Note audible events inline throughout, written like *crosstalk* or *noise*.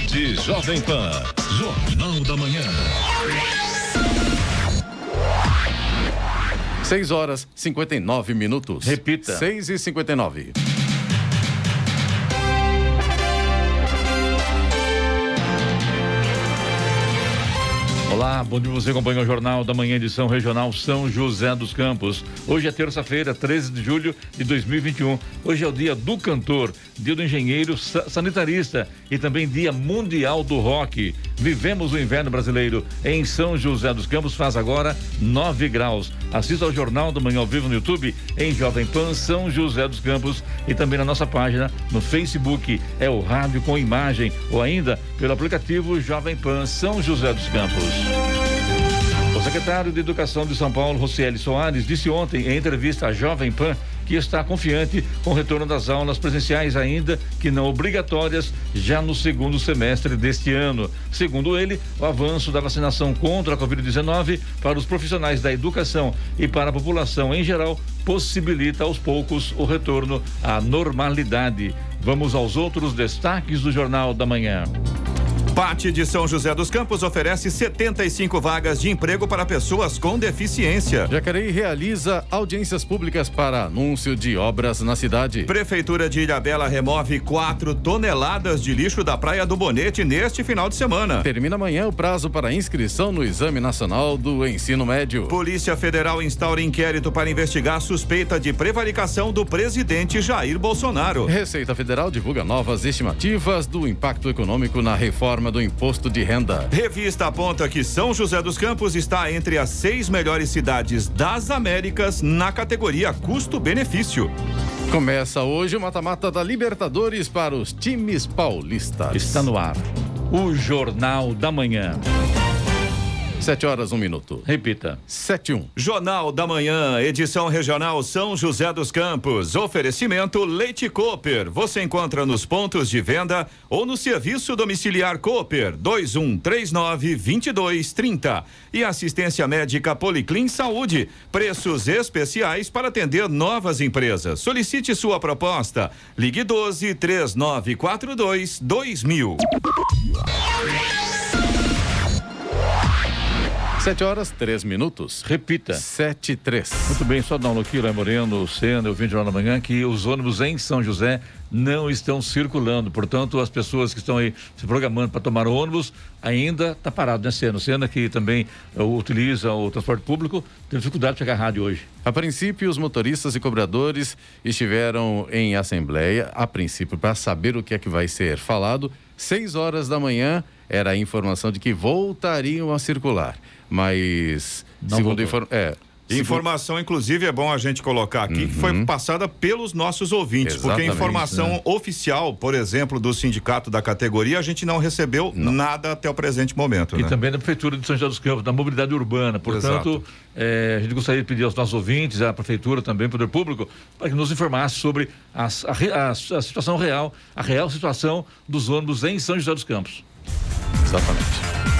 Rede Jovem Pan. Jornal da Manhã. 6 horas 59 minutos. Repita. 6 e 59. Olá, bom dia você acompanha o Jornal da Manhã, edição regional São José dos Campos. Hoje é terça-feira, 13 de julho de 2021. Hoje é o dia do cantor, dia do engenheiro sanitarista e também dia mundial do rock. Vivemos o inverno brasileiro em São José dos Campos, faz agora 9 graus. Assista ao Jornal da Manhã ao vivo no YouTube, em Jovem Pan São José dos Campos e também na nossa página no Facebook. É o rádio com imagem ou ainda pelo aplicativo Jovem Pan São José dos Campos. O secretário de Educação de São Paulo, Rocieli Soares, disse ontem em entrevista à Jovem Pan que está confiante com o retorno das aulas presenciais, ainda que não obrigatórias, já no segundo semestre deste ano. Segundo ele, o avanço da vacinação contra a Covid-19 para os profissionais da educação e para a população em geral possibilita aos poucos o retorno à normalidade. Vamos aos outros destaques do Jornal da Manhã. Pate de São José dos Campos oferece 75 vagas de emprego para pessoas com deficiência. Jacareí realiza audiências públicas para anúncio de obras na cidade. Prefeitura de Ilhabela remove 4 toneladas de lixo da Praia do Bonete neste final de semana. Termina amanhã o prazo para inscrição no Exame Nacional do Ensino Médio. Polícia Federal instaura inquérito para investigar suspeita de prevaricação do presidente Jair Bolsonaro. Receita Federal divulga novas estimativas do impacto econômico na reforma reforma do imposto de renda. Revista aponta que São José dos Campos está entre as seis melhores cidades das Américas na categoria custo-benefício. Começa hoje o mata-mata da Libertadores para os times paulistas. Está no ar. O Jornal da Manhã. Sete horas, um minuto. Repita. Sete um. Jornal da Manhã, edição regional São José dos Campos. Oferecimento Leite Cooper. Você encontra nos pontos de venda ou no serviço domiciliar Cooper, dois um três nove vinte e dois trinta. E assistência médica Policlin Saúde. Preços especiais para atender novas empresas. Solicite sua proposta. Ligue doze três nove quatro dois dois mil. Sete horas, três minutos. Repita. Sete, três. Muito bem, só dar um Léo Moreno, Senna, eu vim de lá na manhã, que os ônibus em São José não estão circulando. Portanto, as pessoas que estão aí se programando para tomar ônibus ainda está parado, né, Senna? Senna que também uh, utiliza o transporte público, tem dificuldade de chegar à rádio hoje. A princípio, os motoristas e cobradores estiveram em assembleia, a princípio, para saber o que é que vai ser falado. Seis horas da manhã era a informação de que voltariam a circular mas Não segundo inform... é, Informação, inclusive, é bom a gente colocar aqui, uhum. que foi uhum. passada pelos nossos ouvintes, Exatamente, porque informação né? oficial, por exemplo, do sindicato da categoria, a gente não recebeu não. nada até o presente momento. E né? também da Prefeitura de São José dos Campos, da mobilidade urbana. Portanto, é, a gente gostaria de pedir aos nossos ouvintes, à Prefeitura também, Poder Público, para que nos informasse sobre a, a, a, a situação real, a real situação dos ônibus em São José dos Campos. Exatamente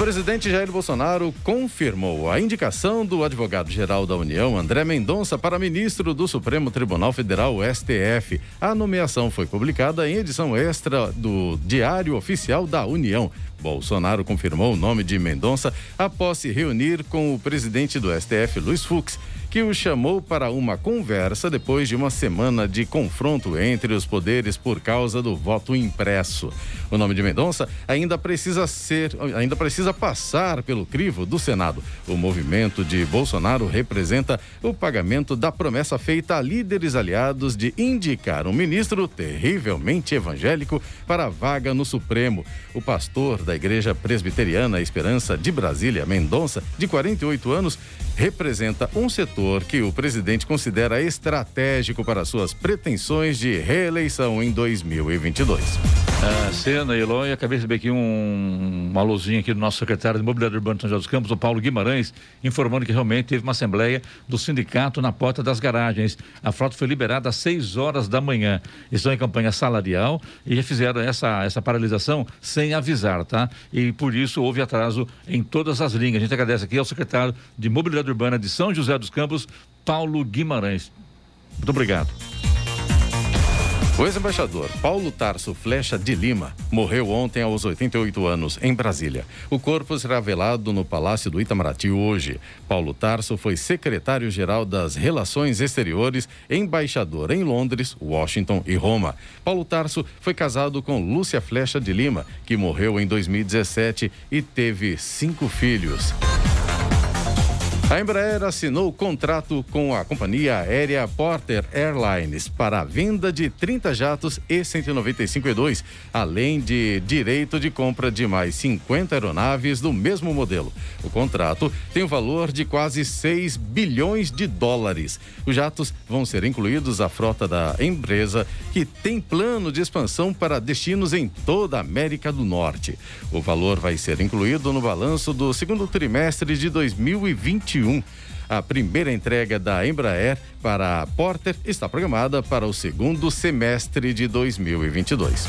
presidente Jair Bolsonaro confirmou a indicação do advogado-geral da União, André Mendonça, para ministro do Supremo Tribunal Federal, STF. A nomeação foi publicada em edição extra do Diário Oficial da União. Bolsonaro confirmou o nome de Mendonça após se reunir com o presidente do STF, Luiz Fux que o chamou para uma conversa depois de uma semana de confronto entre os poderes por causa do voto impresso. O nome de Mendonça ainda precisa ser, ainda precisa passar pelo crivo do Senado. O movimento de Bolsonaro representa o pagamento da promessa feita a líderes aliados de indicar um ministro terrivelmente evangélico para a vaga no Supremo. O pastor da Igreja Presbiteriana Esperança de Brasília, Mendonça, de 48 anos, representa um setor que o presidente considera estratégico para suas pretensões de reeleição em 2022. Ah, Cena, Eloy, acabei de receber aqui um, uma luzinha aqui do nosso secretário de Mobilidade Urbana de São José dos Campos, o Paulo Guimarães, informando que realmente teve uma assembleia do sindicato na porta das garagens. A frota foi liberada às 6 horas da manhã. Estão em campanha salarial e já fizeram essa, essa paralisação sem avisar, tá? E por isso houve atraso em todas as linhas. A gente agradece aqui ao secretário de Mobilidade Urbana de São José dos Campos, Paulo Guimarães. Muito obrigado. O ex-embaixador Paulo Tarso Flecha de Lima morreu ontem aos 88 anos em Brasília. O corpo será velado no Palácio do Itamaraty hoje. Paulo Tarso foi secretário-geral das Relações Exteriores, embaixador em Londres, Washington e Roma. Paulo Tarso foi casado com Lúcia Flecha de Lima, que morreu em 2017 e teve cinco filhos. A Embraer assinou contrato com a companhia aérea Porter Airlines para a venda de 30 jatos E-195E2, além de direito de compra de mais 50 aeronaves do mesmo modelo. O contrato tem o um valor de quase 6 bilhões de dólares. Os jatos vão ser incluídos à frota da empresa, que tem plano de expansão para destinos em toda a América do Norte. O valor vai ser incluído no balanço do segundo trimestre de 2021 2021. A primeira entrega da Embraer para a Porter está programada para o segundo semestre de 2022.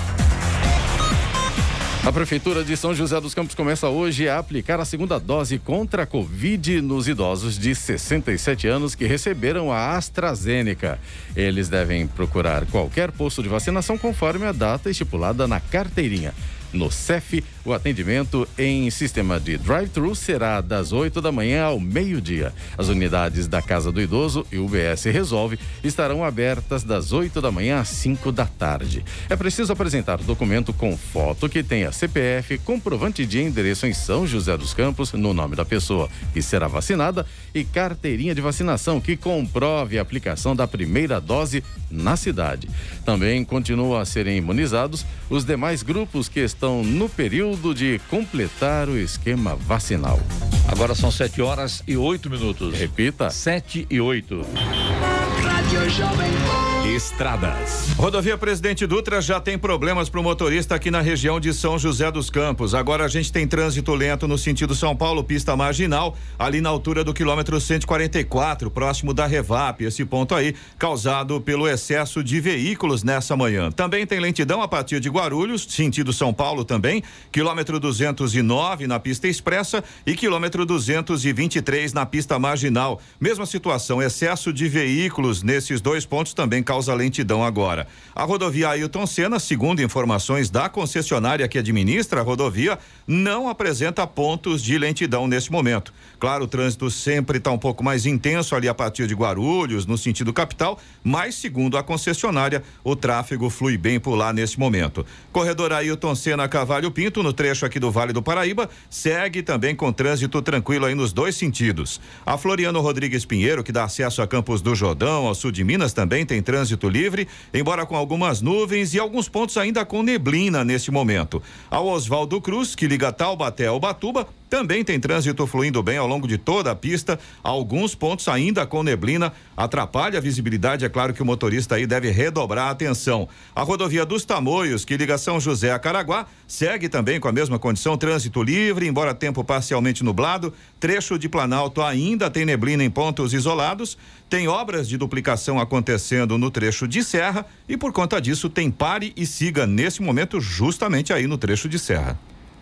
A Prefeitura de São José dos Campos começa hoje a aplicar a segunda dose contra a Covid nos idosos de 67 anos que receberam a AstraZeneca. Eles devem procurar qualquer posto de vacinação conforme a data estipulada na carteirinha. No CEF, o atendimento em sistema de drive-thru será das 8 da manhã ao meio-dia. As unidades da Casa do Idoso e UBS Resolve estarão abertas das 8 da manhã às 5 da tarde. É preciso apresentar documento com foto que tenha CPF, comprovante de endereço em São José dos Campos, no nome da pessoa que será vacinada, e carteirinha de vacinação que comprove a aplicação da primeira dose na cidade. Também continuam a serem imunizados os demais grupos que estão estão no período de completar o esquema vacinal. Agora são 7 horas e 8 minutos. Repita. 7 e 8. Rádio Jovem Estradas. Rodovia Presidente Dutra já tem problemas para o motorista aqui na região de São José dos Campos. Agora a gente tem trânsito lento no sentido São Paulo, pista marginal, ali na altura do quilômetro 144, próximo da Revap. Esse ponto aí causado pelo excesso de veículos nessa manhã. Também tem lentidão a partir de Guarulhos, sentido São Paulo também, quilômetro 209 na pista expressa e quilômetro 223 na pista marginal. Mesma situação, excesso de veículos nesses dois pontos também causa lentidão agora. A rodovia Ailton Senna, segundo informações da concessionária que administra a rodovia, não apresenta pontos de lentidão nesse momento. Claro, o trânsito sempre está um pouco mais intenso ali a partir de Guarulhos, no sentido capital, mas segundo a concessionária, o tráfego flui bem por lá nesse momento. Corredor Ailton Senna Cavalho Pinto, no trecho aqui do Vale do Paraíba, segue também com trânsito tranquilo aí nos dois sentidos. A Floriano Rodrigues Pinheiro, que dá acesso a Campos do Jordão, ao sul de Minas, também tem trânsito trânsito livre, embora com algumas nuvens e alguns pontos ainda com neblina neste momento. Ao Oswaldo Cruz, que liga Taubaté ao Batuba, também tem trânsito fluindo bem ao longo de toda a pista. Alguns pontos ainda com neblina atrapalha a visibilidade. É claro que o motorista aí deve redobrar a atenção. A rodovia dos Tamoios, que liga São José a Caraguá, segue também com a mesma condição, trânsito livre, embora tempo parcialmente nublado. Trecho de Planalto ainda tem neblina em pontos isolados. Tem obras de duplicação acontecendo no trecho de Serra e por conta disso tem pare e siga nesse momento justamente aí no trecho de Serra.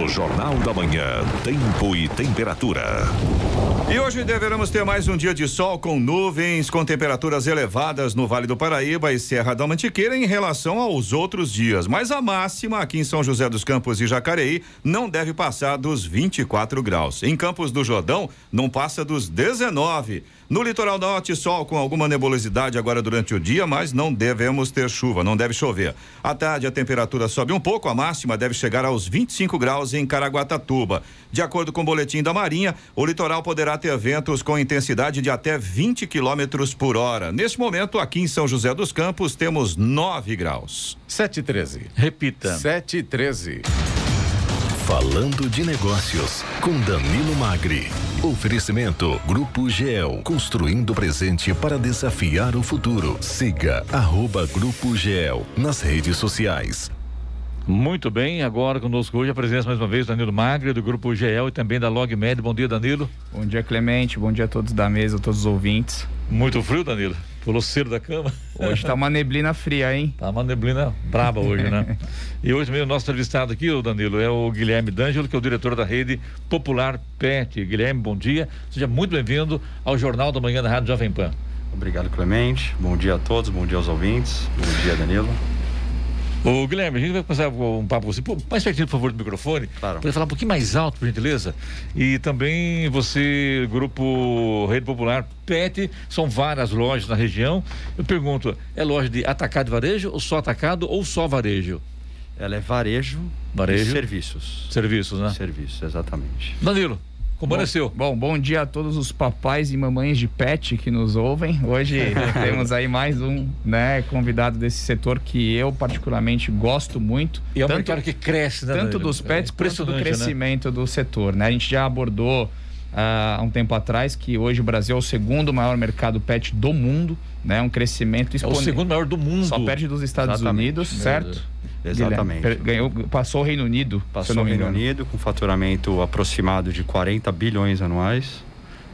No Jornal da Manhã, tempo e temperatura. E hoje deveremos ter mais um dia de sol com nuvens, com temperaturas elevadas no Vale do Paraíba e Serra da Mantiqueira em relação aos outros dias. Mas a máxima aqui em São José dos Campos e Jacareí não deve passar dos 24 graus. Em Campos do Jordão, não passa dos 19. No litoral norte, sol com alguma nebulosidade agora durante o dia, mas não devemos ter chuva, não deve chover. À tarde, a temperatura sobe um pouco, a máxima deve chegar aos 25 graus em Caraguatatuba. De acordo com o boletim da Marinha, o litoral poderá ter ventos com intensidade de até 20 quilômetros por hora. Neste momento, aqui em São José dos Campos, temos 9 graus. 7 e 13. Repita. 7 e 13. Falando de Negócios, com Danilo Magri. Oferecimento Grupo GEL, construindo o presente para desafiar o futuro. Siga arroba Grupo GEL nas redes sociais. Muito bem, agora conosco hoje a presença mais uma vez do Danilo Magri, do Grupo GEL e também da LogMed. Bom dia, Danilo. Bom dia, Clemente. Bom dia a todos da mesa, a todos os ouvintes. Muito frio, Danilo? Pulou cedo da cama? Hoje tá uma neblina fria, hein? Tá uma neblina braba hoje, né? *laughs* e hoje mesmo, nosso entrevistado aqui, o Danilo, é o Guilherme D'Angelo, que é o diretor da rede Popular Pet. Guilherme, bom dia. Seja muito bem-vindo ao Jornal da Manhã da Rádio Jovem Pan. Obrigado, Clemente. Bom dia a todos, bom dia aos ouvintes. Bom dia, Danilo. Ô, Guilherme, a gente vai começar um papo com você. Pô, mais pertinho, por favor, do microfone. Claro. Para falar um pouquinho mais alto, por gentileza. E também você, Grupo Rede Popular Pet, são várias lojas na região. Eu pergunto, é loja de atacado e varejo, ou só atacado, ou só varejo? Ela é varejo, varejo e serviços. Serviços, né? Serviços, exatamente. Danilo. Como bom, é seu? Bom, bom dia a todos os papais e mamães de pet que nos ouvem. Hoje *laughs* temos aí mais um, né, convidado desse setor que eu particularmente gosto muito. E é um tanto, mercado que cresce, né? Tanto dos pets é quanto do crescimento né? do setor, né? A gente já abordou uh, há um tempo atrás que hoje o Brasil é o segundo maior mercado pet do mundo, né? Um crescimento exponencial. É o segundo maior do mundo. Só perde dos Estados Exatamente. Unidos, certo? Exatamente. Guilherme, ganhou, passou o Reino Unido. Passou o Reino Unido com faturamento aproximado de 40 bilhões anuais,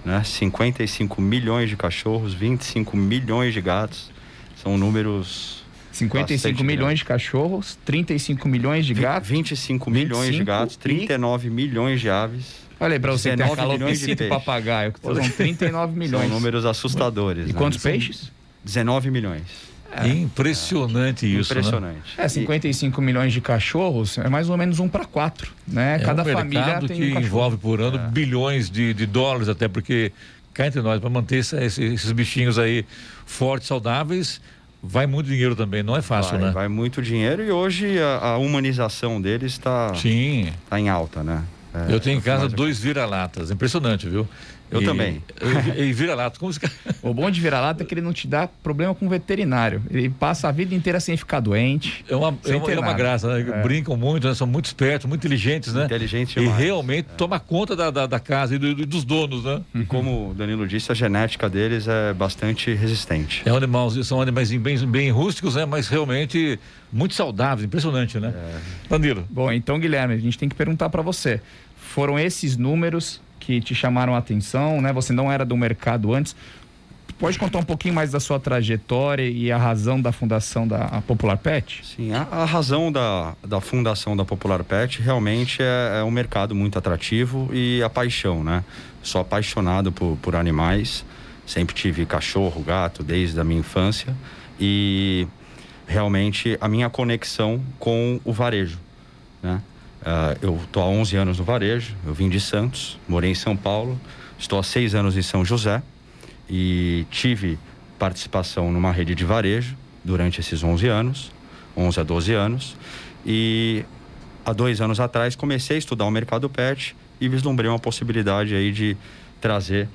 né? 55 milhões de cachorros, 25 milhões de gatos. São números 55 milhões de cachorros, 35 milhões de gatos. 25 milhões 25 de gatos, 39 e... milhões de aves. Olha aí pra você ter a calopsita e papagaio, são 39 milhões. São números assustadores. E né? quantos peixes? 19 milhões. É, Impressionante é, isso. Impressionante. Né? É, 55 e... milhões de cachorros é mais ou menos um para quatro, né? É Cada um família tem que um envolve por ano é. bilhões de, de dólares, até porque cá entre nós, para manter esse, esses bichinhos aí fortes, saudáveis, vai muito dinheiro também, não é fácil, vai, né? Vai muito dinheiro e hoje a, a humanização deles está tá em alta, né? É, Eu tenho em casa dois vira-latas, impressionante, viu? Eu e, também. E, e vira-lata, como se... O bom de vira-lata é que ele não te dá problema com veterinário. Ele passa a vida inteira sem ficar doente. É uma, é uma, é uma graça, né? É. Brincam muito, né? são muito espertos, muito inteligentes, né? Inteligentes E realmente é. toma conta da, da, da casa e do, dos donos, né? E como o Danilo disse, a genética deles é bastante resistente. É um animal, são animais bem, bem rústicos, né? Mas realmente muito saudáveis, impressionante, né? É. Danilo. Bom, então, Guilherme, a gente tem que perguntar para você. Foram esses números que te chamaram a atenção, né? Você não era do mercado antes. Pode contar um pouquinho mais da sua trajetória e a razão da fundação da Popular Pet? Sim, a, a razão da, da fundação da Popular Pet realmente é, é, um mercado muito atrativo e a paixão, né? Sou apaixonado por, por animais, sempre tive cachorro, gato desde a minha infância e realmente a minha conexão com o varejo, né? Uh, eu estou há 11 anos no varejo, eu vim de Santos, morei em São Paulo, estou há seis anos em São José e tive participação numa rede de varejo durante esses 11 anos, 11 a 12 anos, e há dois anos atrás comecei a estudar o mercado pet e vislumbrei uma possibilidade aí de trazer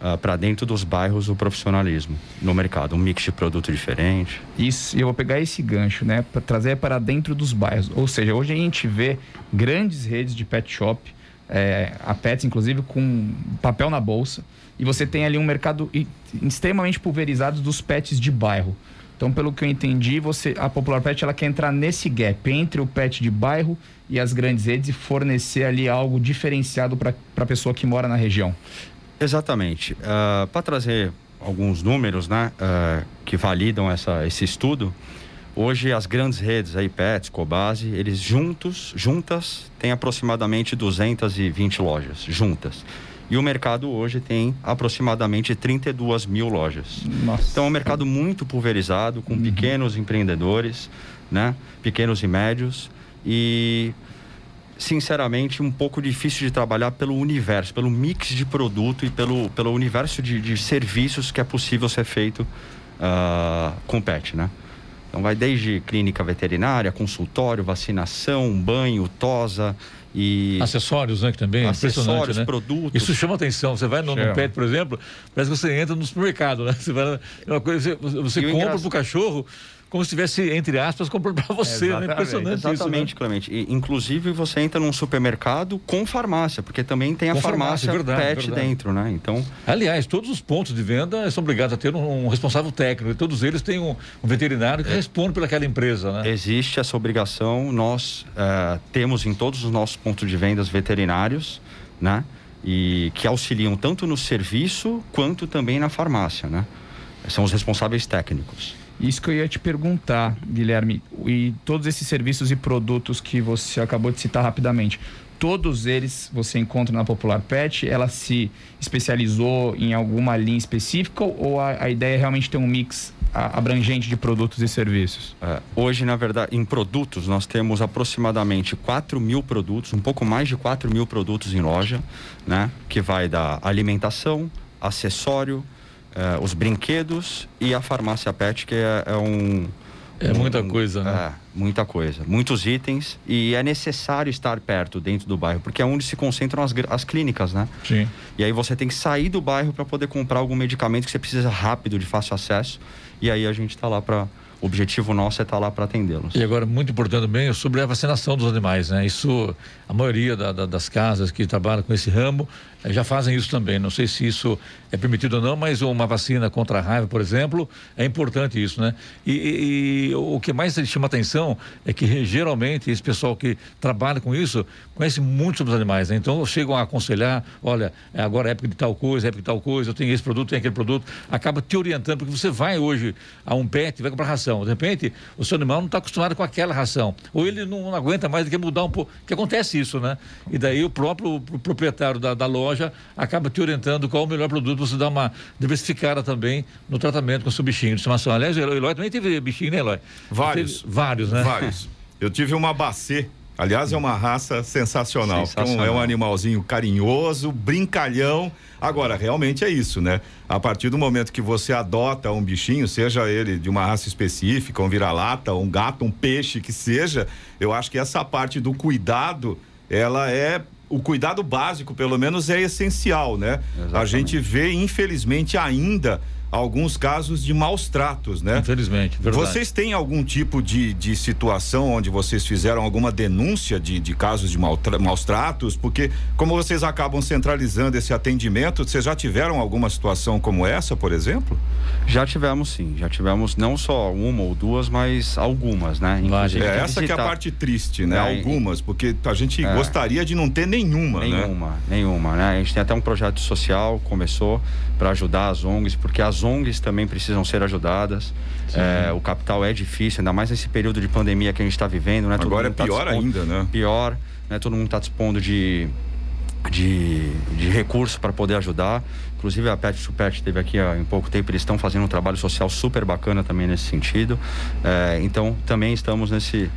uh, ah, para dentro dos bairros o profissionalismo no mercado, um mix de produto diferente. Isso, eu vou pegar esse gancho, né, para trazer para dentro dos bairros. Ou seja, hoje a gente vê grandes redes de pet shop, é, a Pets, inclusive, com papel na bolsa, e você tem ali um mercado extremamente pulverizado dos pets de bairro. Então, pelo que eu entendi, você, a Popular Pet ela quer entrar nesse gap entre o pet de bairro e as grandes redes e fornecer ali algo diferenciado para a pessoa que mora na região. Exatamente. Uh, ah, Para trazer alguns números né, uh, que validam essa, esse estudo, hoje as grandes redes, a IPETS, Cobase, eles juntos, juntas, têm aproximadamente 220 lojas, juntas. E o mercado hoje tem aproximadamente 32 mil lojas. Nossa. Então é um mercado muito pulverizado, com uhum. pequenos empreendedores, né? pequenos e médios. E sinceramente, um pouco difícil de trabalhar pelo universo, pelo mix de produto e pelo, pelo universo de, de serviços que é possível ser feito uh, com pet, né? Então vai desde clínica veterinária, consultório, vacinação, banho, tosa e... Acessórios, né? Que também é Acessórios, né? produtos. Isso chama atenção. Você vai no, no, pet, por exemplo, parece que você entra no supermercado, né? Você vai, é uma coisa, você, você compra engra... pro cachorro como se estivesse, entre aspas, comprando para você. Né? Impressionante Exatamente, isso, né? Clemente. E, inclusive, você entra num supermercado com farmácia, porque também tem a Com farmácia, farmácia, verdade, pet verdade. dentro, né? Então, Aliás, todos os pontos de venda são obrigados a ter um, um responsável técnico. E todos eles têm um, um veterinário que responde pelaquela empresa, né? existe essa obrigação. Nós eh, temos em todos os nossos pontos de vendas veterinários, né? E que auxiliam tanto no serviço quanto também na farmácia, né? São os responsáveis técnicos. Isso que eu ia te perguntar, Guilherme. E todos esses serviços e produtos que você acabou de citar rapidamente, todos eles você encontra na Popular Pet? Ela se especializou em alguma linha específica ou a, a ideia é realmente ter um mix a- abrangente de produtos e serviços? É, hoje, na verdade, em produtos, nós temos aproximadamente 4 mil produtos, um pouco mais de 4 mil produtos em loja, né? Que vai da alimentação, acessório, eh, os brinquedos e a farmácia pet, que é, é um. É um- muita coisa, né? É, muita coisa. Muitos itens. E é necessário estar perto, dentro do bairro, porque é onde se concentram as, as clínicas, né? Sim. E aí você tem que sair do bairro para poder comprar algum medicamento que você precisa rápido, de fácil acesso. E aí a gente está lá para. O objetivo nosso é estar lá para atendê-los. E agora, muito importante também, é sobre a vacinação dos animais, né? Isso, a maioria da- da- das casas que trabalham com esse ramo já fazem isso também. Não sei se isso é permitido ou não, mas uma vacina contra a raiva, por exemplo, é importante isso, né? E, e- o que mais chama atenção é que geralmente esse pessoal que trabalha com isso conhece muito sobre os animais, né? Então chegam a aconselhar, olha, é agora é época de tal coisa, é época de tal coisa, eu tenho esse produto, tenho aquele produto, acaba te orientando, porque você vai hoje a um pet, vai comprar ração, de repente o seu animal não está acostumado com aquela ração, ou ele não, aguenta mais, ele quer mudar um pouco, que acontece isso, né? E daí o próprio pro- proprietário da, da loja acaba te orientando qual o melhor produto, você dá uma diversificada também no tratamento com o seu bichinho de estimação. Aliás, o Eloy também teve bichinho, né, Eloy? Vários. Vários, né? Vários. Eu tive uma bacê. Aliás, é uma raça sensacional. é um- É um Sensacional. animalzinho carinhoso, brincalhão. Agora, realmente é isso, né? A partir do momento que você adota um bichinho, seja ele de uma raça específica, um vira-lata, um gato, um peixe, que seja, eu acho que essa parte do cuidado, ela é. O cuidado básico, pelo menos, é essencial, né? A Exatamente. gente vê, infelizmente, ainda alguns casos de maus tratos, né? Infelizmente, verdade. Vocês têm algum tipo de, de situação onde vocês fizeram alguma denúncia de, de casos de maltra- maus tratos? Porque, como vocês acabam centralizando esse atendimento, vocês já tiveram alguma situação como essa, por exemplo? Já tivemos sim, já tivemos não só uma ou duas, mas algumas, né? Inclusive, É, essa que é a parte triste, né? É, Algumas, porque a gente É. gostaria de não ter nenhuma, né? Nenhuma, nenhuma, né? A gente tem até um projeto social, começou para ajudar as ONGs, porque as ONGs também precisam ser ajudadas. É, o capital é difícil, ainda mais nesse período de pandemia que a gente está vivendo, né? Todo Agora é tá pior dispondo- ainda, né? Pior, né? Todo mundo está dispondo de, de, de recursos para poder ajudar. Inclusive a Pet to Pet teve aqui há em pouco tempo, eles estão fazendo um trabalho social super bacana também nesse sentido. É, então também estamos nesse,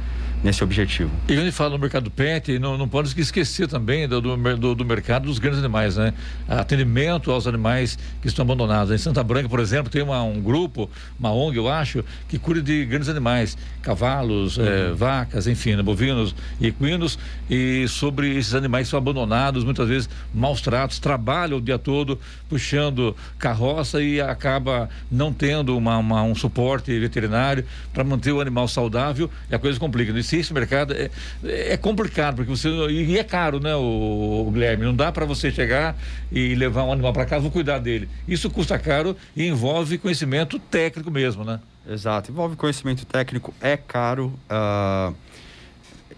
nesse objetivo. E quando gente fala no mercado pet, não, não pode esquecer também do, do, do- do mercado dos grandes animais, né? Atendimento aos animais que estão abandonados. Em Santa Branca, por exemplo, tem uma- um grupo, uma ONG, eu acho, que cuida de grandes animais, cavalos, eh, vacas, enfim, né? bovinos e equinos, e sobre esses animais que são abandonados, muitas vezes maus tratos, trabalham o dia todo puxando carroça e acaba não tendo uma, uma- um suporte veterinário para manter o animal saudável e a coisa complica. E se esse mercado é, é complicado, porque você. E é caro, né, o, o Guilherme? Não dá para você chegar e levar um animal para casa, vou cuidar dele. Isso custa caro e envolve conhecimento técnico mesmo, né? Exato, envolve conhecimento técnico, é caro.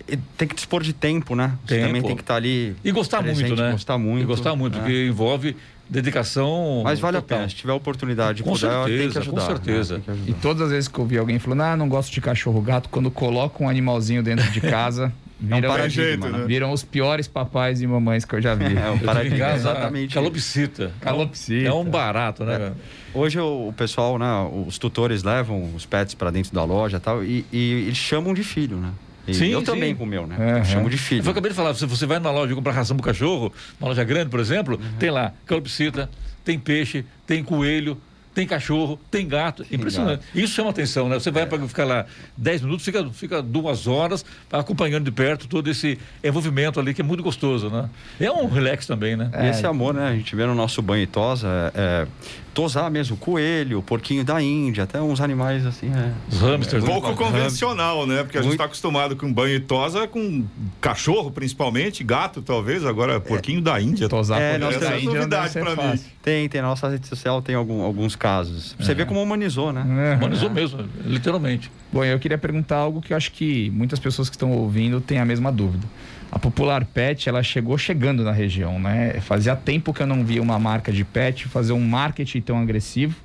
e tem que dispor de tempo, né? Você Tempo. também tem que estar ali. E gostar presente, muito, né? Gostar muito. E gostar muito, né? porque envolve dedicação. Mas vale a total. pena, se tiver oportunidade de Com puder, tem que certeza, ajudar. com certeza. né? Tem que E todas as vezes que eu vi alguém falando, ah, não gosto de cachorro gato, quando coloca um animalzinho dentro de casa, viram, paradigma, jeito, né? viram os piores papais e mamães que eu já vi. É, em paradigma, exatamente. calopsita. Calopsita. É um barato, né? cara? Hoje o, pessoal, né, os tutores levam os pets para dentro da loja e tal, e, e eles chamam de filho, né? E Sim, eu sim. também com o meu, né? Eu chamo de filho. Eu acabei de falar, se você vai numa loja comprar ração pro cachorro, uma loja grande, por exemplo, tem lá calopsita, tem peixe, tem coelho, tem cachorro, tem gato. Impressionante. Isso chama atenção, né? Você vai para ficar lá 10 minutos, fica, fica duas horas acompanhando de perto todo esse envolvimento ali que é muito gostoso, né? É um relax também, né? E esse amor, né? A gente vê no nosso banho e tosa, é, é, tosar mesmo, coelho, porquinho da Índia, até uns animais assim, é. Os hamsters. Pouco é, convencional, né? Porque a gente está acostumado com banho e tosa, com cachorro principalmente, gato talvez, agora porquinho é. da Índia. Tosar é, porquinho da Índia novidade para mim. Tem, tem. Na nossa rede social tem algum, alguns casos. Você é. vê como humanizou, né? É. Humanizou mesmo, literalmente. Bom, eu queria perguntar algo que eu acho que muitas pessoas que estão ouvindo têm a mesma dúvida. A Popular Pet, ela chegou chegando na região, né? Fazia tempo que eu não via uma marca de pet fazer um marketing tão agressivo,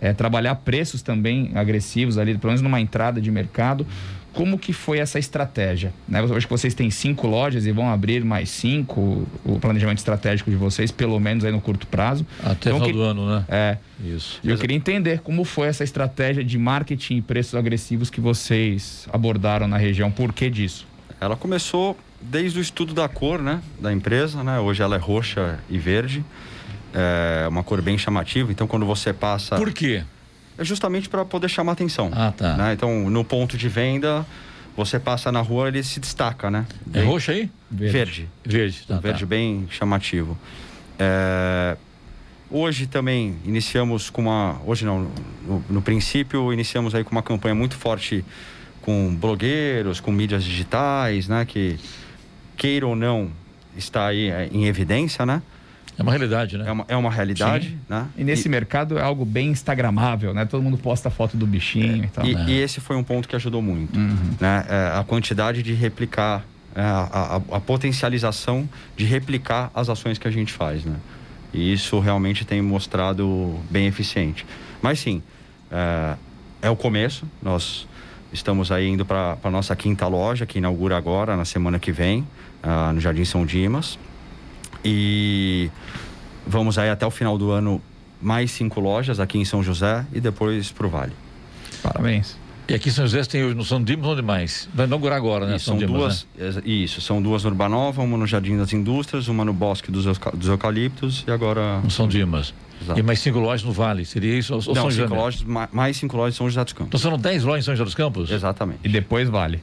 é, trabalhar preços também agressivos ali, pelo menos numa entrada de mercado. Como que foi essa estratégia? Né? Acho que vocês têm cinco lojas e vão abrir mais cinco, o planejamento estratégico de vocês, pelo menos aí no curto prazo. Até então, final que... do ano, né? É. Isso. Eu queria entender como foi essa estratégia de marketing e preços agressivos que vocês abordaram na região. Por que disso? Ela começou desde o estudo da cor, né, da empresa, né? Hoje ela é roxa e verde. É uma cor bem chamativa. Então, quando você passa. Por quê? É justamente para poder chamar atenção. Ah, tá. Né? Então, no ponto de venda, você passa na rua, ele se destaca, né? Bem... É roxo aí? Verde. Verde. Verde, tá, um verde tá. bem chamativo. É... Hoje também iniciamos com uma. Hoje não, no, no, princípio iniciamos aí com uma campanha muito forte com blogueiros, com mídias digitais, né? Que queira ou não está aí é, em evidência, né? É uma realidade, né? É uma, é uma realidade, Sim. né? E nesse e... mercado é algo bem instagramável, né? Todo mundo posta foto do bichinho é. e tal. E, né? e, esse foi um ponto que ajudou muito, uhum. né? É, a quantidade de replicar, é, a, a, a, potencialização de replicar as ações que a gente faz, né? E isso realmente tem mostrado bem eficiente. Mas sim, é, é o começo. Nós estamos aí indo para a nossa quinta loja, que inaugura agora, na semana que vem, uh, no Jardim São Dimas. E vamos aí até o final do ano mais cinco lojas aqui em São José e depois para o Vale. Parabéns. E aqui em São José tem no São Dimas onde mais? Vai inaugurar agora, né? Isso, são, Dimas, duas, né? isso, são duas no Urbanova, uma no Jardim das Indústrias, uma no Bosque dos, dos Eucaliptos e agora... No São Dimas. Exato. E mais cinco lojas no Vale, seria isso? Ou Não, São cinco lojas, mais cinco lojas em São José dos Campos. Então serão dez lojas em São José dos Campos? Exatamente. E depois Vale.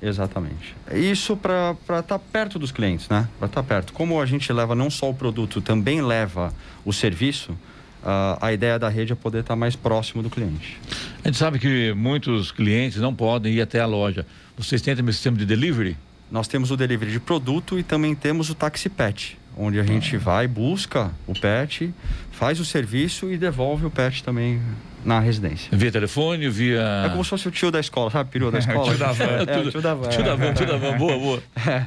Exatamente. Isso para estar tá perto dos clientes, né? Para estar tá perto. Como a gente leva não só o produto, também leva o serviço, uh, a ideia da rede é poder estar tá mais próximo do cliente. A gente sabe que muitos clientes não podem ir até a loja. Vocês têm também sistema de delivery? Nós temos o delivery de produto e também temos o taxi pet, onde a gente vai, busca o pet, faz o serviço e devolve o pet também na residência. Via telefone, via. É como se fosse o tio da escola, sabe? Peru da *laughs* escola. É, tio da van. É, tio da van. Tio da van, tio da van. Boa, boa. É.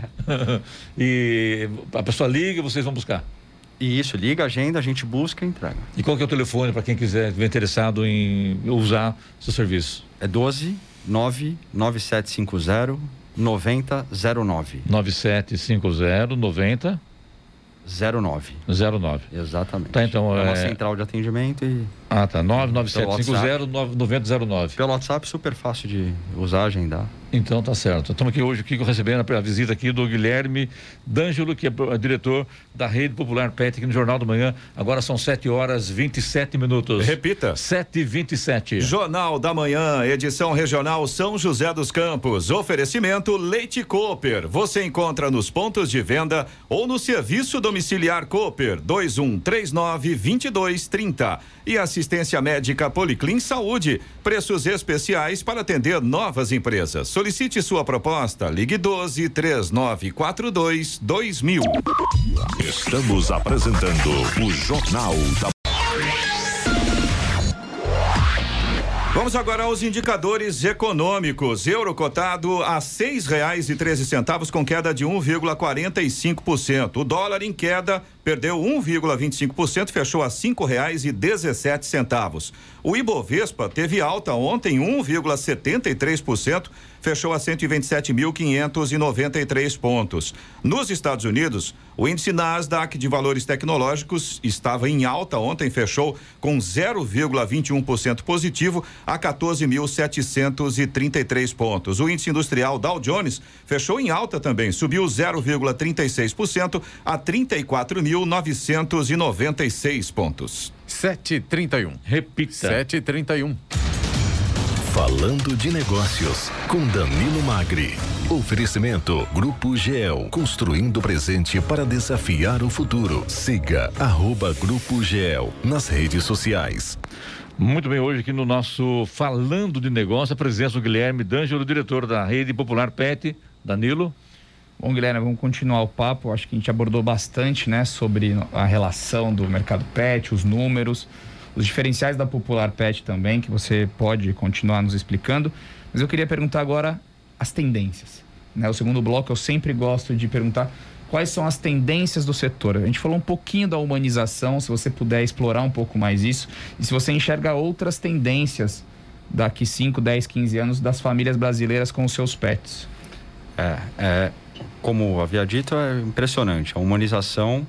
*laughs* e a pessoa liga vocês vão buscar. E isso, liga, agenda, a gente busca e entrega. E qual que é o telefone para quem quiser, estiver interessado em usar seu serviço? É 12 9 9750 9009. 9750 90 09. 09. Exatamente. Tá, então, é uma é... central de atendimento e. Ah, tá. 99750 9009. Pelo WhatsApp, super fácil de usar, agendar. Então tá certo. Estamos aqui hoje aqui recebendo a visita aqui do Guilherme D'Angelo, que é diretor da Rede Popular Pet aqui no Jornal do Manhã. Agora são 7 horas 27 minutos. Repita. 7 e 27 Jornal da Manhã, edição regional São José dos Campos. Oferecimento Leite Cooper. Você encontra nos pontos de venda ou no serviço domiciliar Cooper 2139 2230. E assistência médica Policlin Saúde. Preços especiais para atender novas empresas Solicite sua proposta. Ligue 12 3942 2000. Estamos apresentando o Jornal da Vamos agora aos indicadores econômicos. Euro cotado a seis reais e treze centavos com queda de 1,45%. O dólar em queda perdeu 1,25%, fechou a cinco reais e dezessete centavos. O Ibovespa teve alta ontem 1,73%, fechou a 127.593 pontos. Nos Estados Unidos, o índice Nasdaq de valores tecnológicos estava em alta ontem, fechou com 0,21% positivo a 14.733 pontos. O índice industrial Dow Jones fechou em alta também, subiu 0,36% a 34 mil 4.996 pontos. 731. Repita. 731. Falando de Negócios, com Danilo Magri. Oferecimento Grupo GEL, construindo o presente para desafiar o futuro. Siga arroba Grupo GEL nas redes sociais. Muito bem, hoje aqui no nosso Falando de Negócio, a presença do Guilherme D'Angelo, diretor da Rede Popular PET. Danilo. Bom, Guilherme, vamos continuar o papo. Acho que a gente abordou bastante, né, sobre a relação do mercado pet, os números, os diferenciais da Popular Pet também, que você pode continuar nos explicando. Mas eu queria perguntar agora as tendências. Né? O segundo bloco eu sempre gosto de perguntar quais são as tendências do setor. A gente falou um pouquinho da humanização, se você puder explorar um pouco mais isso, e se você enxerga outras tendências daqui 5, 10, 15 anos das famílias brasileiras com os seus pets. É, é como havia dito, é impressionante. A humanização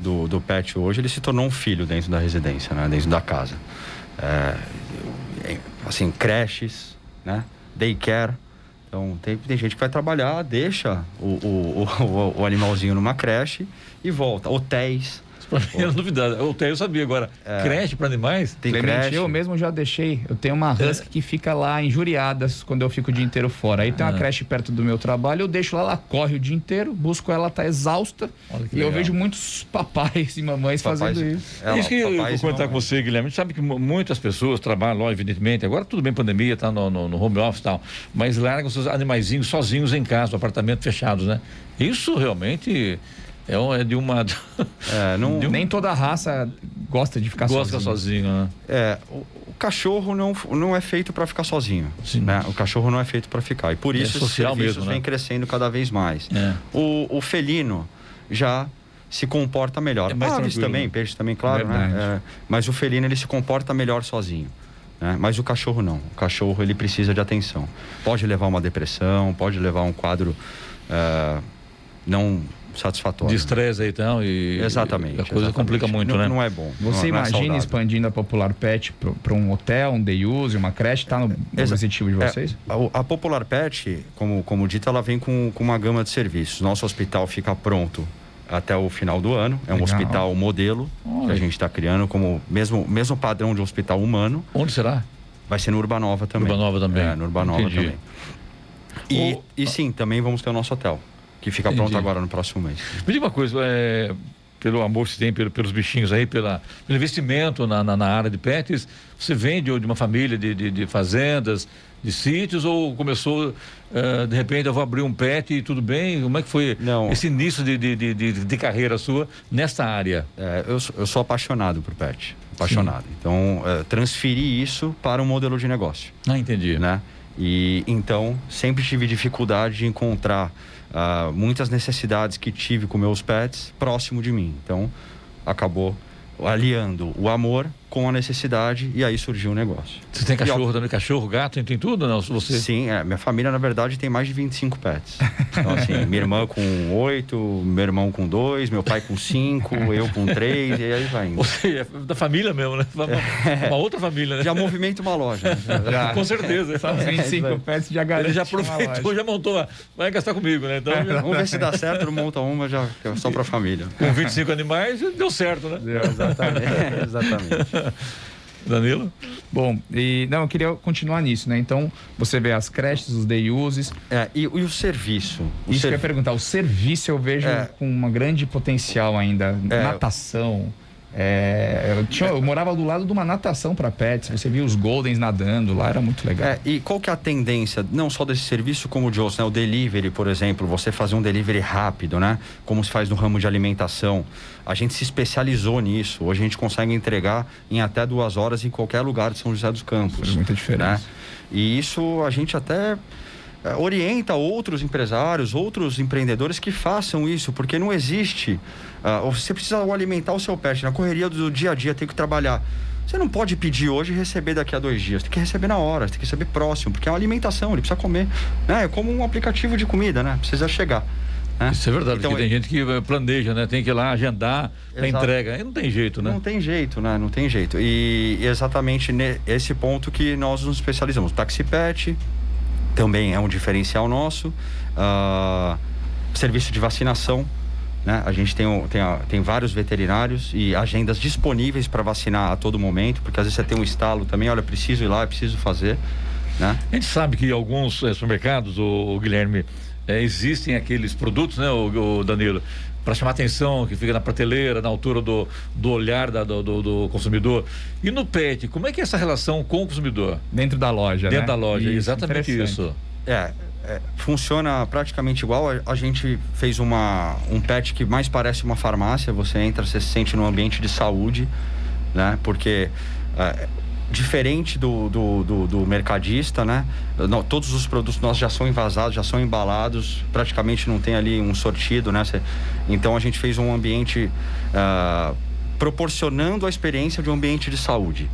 do, do pet hoje, ele se tornou um filho dentro da residência, né? dentro da casa. É, assim, creches, né? daycare. Então, tem, tem gente que vai trabalhar, deixa o, o, o, *laughs* o animalzinho numa creche e volta. Hotéis. Pra mim era novidade. Eu sabia agora. É. Creche para animais? Tem Clemente, creche. eu mesmo já deixei. Eu tenho uma husky é. que fica lá injuriadas quando eu fico o dia inteiro fora. Aí tem uma ah. creche perto do meu trabalho, eu deixo lá, ela corre o dia inteiro, busco ela, tá exausta. E legal. eu vejo muitos papais e mamães papais, fazendo isso. É, isso que eu vou comentar com você, Guilherme. A gente sabe que muitas pessoas trabalham lá, evidentemente. Agora tudo bem, pandemia, tá no, no, no home office e tal. Mas largam seus animaizinhos sozinhos em casa, no apartamento fechados, né? Isso realmente é, é de uma. *laughs* É, não, um... Nem toda raça gosta de ficar gosta sozinho. sozinho né? É, o, o, cachorro não, não é feito para ficar sozinho. Sim. Né? O cachorro não é feito para ficar. E por é isso é mesmo, né? vem crescendo cada vez mais. É. O, o felino já se comporta melhor. É Aves também, peixes também, claro, né? É, mas o felino ele se comporta melhor sozinho. Né? Mas o cachorro não. O cachorro ele precisa de atenção. Pode levar uma depressão, pode levar um quadro uh, não satisfatório. De estresse aí então e exatamente. A coisa exatamente. complica muito, não, né? Não é bom. Você não, é imagina é expandindo a Popular Pet para um hotel, um day use, uma creche? Está no, no objetivo de vocês? É, a, a, Popular Pet, como, como dito, ela vem com, com uma gama de serviços. Nosso hospital fica pronto até o final do ano. É um Legal. hospital modelo Olha. que a gente está criando como mesmo, mesmo padrão de hospital humano. Onde será? Vai ser no Urbanova também. Urbanova também. É, no Urbanova Entendi. também. E, o... e sim, também vamos ter o nosso hotel que fica Entendi. pronto agora no próximo mês. Me diga uma coisa, é, pelo amor que você tem pelo, pelos bichinhos aí, pela, pelo investimento na, na, na, área de pets, você vem de, de uma família de, de, de, fazendas, de sítios, ou começou, uh, de repente, eu vou abrir um pet e tudo bem? Como é que foi Não. esse início de, de, de, de, carreira sua nessa área? É, eu, eu sou apaixonado por pet, apaixonado. Sim. Então, uh, transferi isso para um modelo de negócio. Ah, entendi. Né? E então, sempre tive dificuldade de encontrar uh, muitas necessidades que tive com meus pets próximo de mim. Então, acabou aliando o amor com a necessidade e aí surgiu o um negócio. Você tem cachorro também? Cachorro, gato, tem tudo? Não? Você... Sim, é, minha família na verdade tem mais de 25 pets. *laughs* Então assim, minha irmã com oito, meu irmão com dois, meu pai com cinco, *laughs* eu com três e aí vai indo. Você é da família mesmo, né? Uma, é. uma outra família, né? Já movimenta uma loja. Né? *laughs* Já. com certeza. Só 25 é, pets já garante Ele já aproveitou, já montou, vai gastar comigo, né? Então, já... Vamos ver se dá certo, monta uma já só pra família. Com 25 animais, deu certo, né? Deu, exatamente. exatamente. *laughs* Danilo? Bom, e não, eu queria continuar nisso, né? Então, você vê as creches, os day uses. É, e, e o serviço? O Isso que eu ia perguntar. O serviço eu vejo é. com um grande potencial ainda. É. Natação. É, eu, tinha, eu, morava do lado de uma natação para pets. Você via os Goldens nadando lá, era muito legal. É, e qual que é a tendência, não só desse serviço como o de outros, né? O delivery, por exemplo, você fazer um delivery rápido, né? Como se faz no ramo de alimentação. A gente se especializou nisso. Hoje a gente consegue entregar em até duas horas em qualquer lugar de São José dos Campos. Faz muita diferença. Né? E isso a gente até orienta outros empresários, outros empreendedores que façam isso, porque não existe. Uh, você precisa alimentar o seu pet na correria do dia a dia, tem que trabalhar. Você não pode pedir hoje e receber daqui a dois dias. Tem que receber na hora, tem que receber próximo, porque é uma alimentação, ele precisa comer. Né? É como um aplicativo de comida, né? Precisa chegar. Né? Isso é verdade, então, porque tem gente que planeja, né? Tem que ir lá agendar a entrega. Aí não tem jeito, né? Não tem jeito, né? Não tem jeito. E exatamente nesse ponto que nós nos especializamos. Taxi Pet, também é um diferencial nosso. Uh, serviço de vacinação. Né? A gente tem, tem, tem vários veterinários e agendas disponíveis para vacinar a todo momento, porque às vezes você tem um estalo também, olha, preciso ir lá, preciso fazer. Né? A gente sabe que alguns é, supermercados, o, o Guilherme, é, existem aqueles produtos, né, o, o Danilo, para chamar atenção, que fica na prateleira, na altura do, do olhar da, do, do, do, consumidor. E no PET, como é que é essa relação com o consumidor? Dentro da loja, Dentro né? da loja, isso, exatamente isso. É, é, funciona praticamente igual. A, a, gente fez uma, um PET que mais parece uma farmácia. Você entra, você se sente num ambiente de saúde, né? Porque é, diferente do, do, do, do mercadista, né? Não, todos os produtos nossos já são envasados, já são embalados, praticamente não tem ali um sortido, né? Cê, então a gente fez um ambiente uh, proporcionando a experiência de um ambiente de saúde.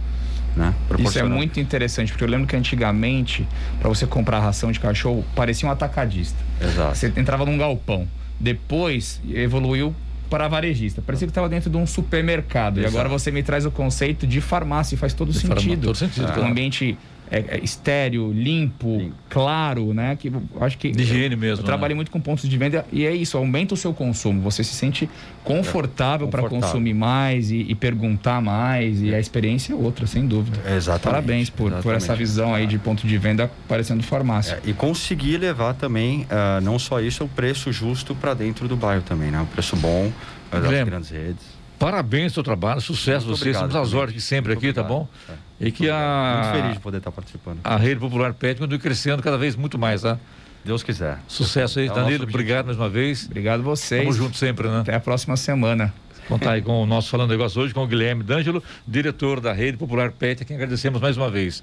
Né? Isso é muito interessante, porque eu lembro que antigamente, para você comprar ração de cachorro, parecia um atacadista. Exato. Você entrava num galpão. Depois evoluiu para varejista. Parecia que estava dentro de um supermercado. Exato. E agora você me traz o conceito de farmácia e faz todo de sentido. Todo sentido. É. Um ambiente é, é, estéreo, limpo, Sim. claro, né? Que acho que de higiene mesmo. Eu trabalhei né? muito com pontos de venda e é isso, aumenta o seu consumo. Você se sente confortável, é, para consumir mais e, e, perguntar mais e a experiência é outra, sem dúvida. Exatamente. Parabéns por, Exatamente. por essa visão aí de ponto de venda parecendo farmácia. É, e conseguir levar também, uh, não só isso, o preço justo para dentro do bairro também, né? O preço bom das grandes redes. Parabéns pelo trabalho, sucesso Muito vocês, obrigado, estamos às ordens sempre Muito aqui, tá obrigado. tá bom? E que a. Muito feliz de poder estar participando. A rede popular PET continue crescendo cada vez muito mais, tá? Deus quiser. Sucesso aí, é Danilo. Obrigado mais uma vez. Obrigado a vocês. Tamo junto sempre, né? Até a próxima semana. Contar aí com o nosso Falando Negócio hoje, com o Guilherme D'Angelo, diretor da Rede Popular PET, a quem agradecemos mais uma vez.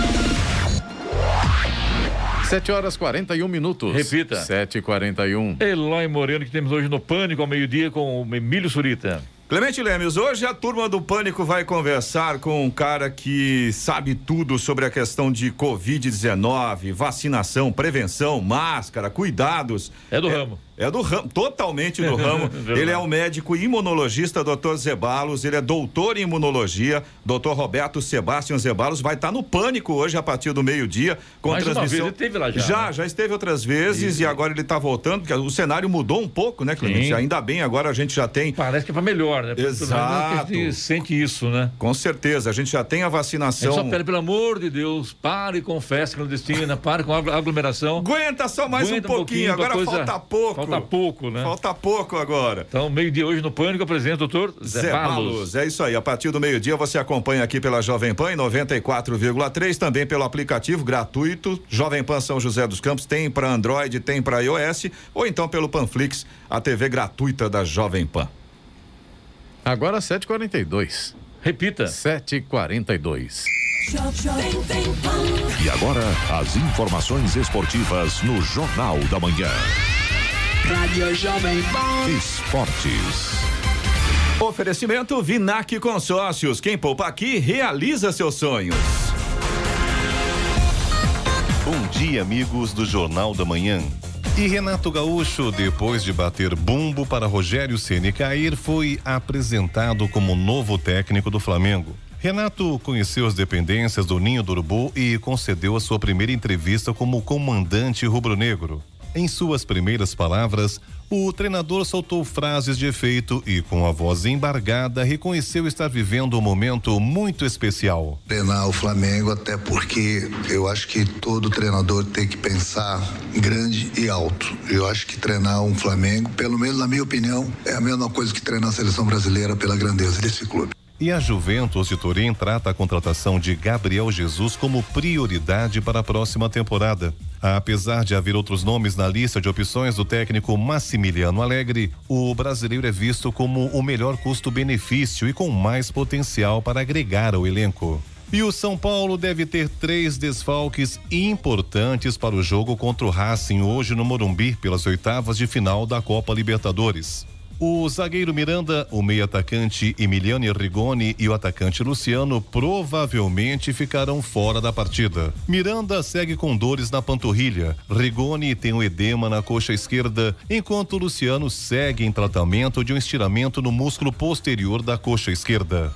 7 horas 41 minutos. Repita. 7 e 41 Eloy Moreno, que temos hoje no Pânico ao meio-dia com o Emílio Surita. Clemente Lemes, hoje a turma do Pânico vai conversar com um cara que sabe tudo sobre a questão de Covid-19, vacinação, prevenção, máscara, cuidados. É do é, ramo. É do ramo, totalmente do ramo. *laughs* ele é o médico imunologista, doutor Zebalos, ele é doutor em imunologia, doutor Roberto Sebastião Zebalos, vai estar tá no pânico hoje a partir do meio-dia com Mais transmissão. Uma vez, ele esteve lá já. Já, né? já esteve outras vezes Isso. e agora ele está voltando, porque o cenário mudou um pouco, né, Clemente? Sim. Ainda bem, agora a gente já tem. Parece que é para melhor, né? Exato. A gente sente isso, né? Com certeza, a gente já tem a vacinação. A só pede, pelo amor de Deus, pare com festa clandestina, pare com aglomeração. Aguenta só mais Aguenta um pouquinho, um pouquinho agora coisa... falta pouco. Falta pouco, né? Falta pouco agora. Então, meio-dia hoje no Pânico, apresenta o doutor Zé, Zé Balos. É isso aí. A partir do meio-dia você acompanha aqui pela Jovem Pan em 94,3, também pelo aplicativo gratuito Jovem Pan São José dos Campos, tem para Android, tem para iOS, ou então pelo Panflix, a TV gratuita da Jovem Pan. Agora 7h42. Repita. 7h42. E agora, as informações esportivas no Jornal da Manhã. Rádio Jovem Pan. Esportes. Oferecimento Vinac Consórcios. Quem poupa aqui realiza seus sonhos. Bom dia, amigos do Jornal da Manhã. E Renato Gaúcho, depois de bater bumbo para Rogério Ceni cair, foi apresentado como novo técnico do Flamengo. Renato conheceu as dependências do Ninho do Urubu e concedeu a sua primeira entrevista como comandante rubro-negro. Em suas primeiras palavras, o treinador soltou frases de efeito e, com a voz embargada, reconheceu estar vivendo um momento muito especial. Treinar o Flamengo, até porque eu acho que todo treinador tem que pensar grande e alto. Eu acho que treinar um Flamengo, pelo menos na minha opinião, é a mesma coisa que treinar a seleção brasileira pela grandeza desse clube. E a Juventus de Turim trata a contratação de Gabriel Jesus como prioridade para a próxima temporada. Apesar de haver outros nomes na lista de opções do técnico Massimiliano Alegre, o brasileiro é visto como o melhor custo-benefício e com mais potencial para agregar ao elenco. E o São Paulo deve ter três desfalques importantes para o jogo contra o Racing hoje no Morumbi pelas oitavas de final da Copa Libertadores. O zagueiro Miranda, o meio-atacante Emiliano Rigoni e o atacante Luciano provavelmente ficarão fora da partida. Miranda segue com dores na panturrilha. Rigoni tem um edema na coxa esquerda, enquanto Luciano segue em tratamento de um estiramento no músculo posterior da coxa esquerda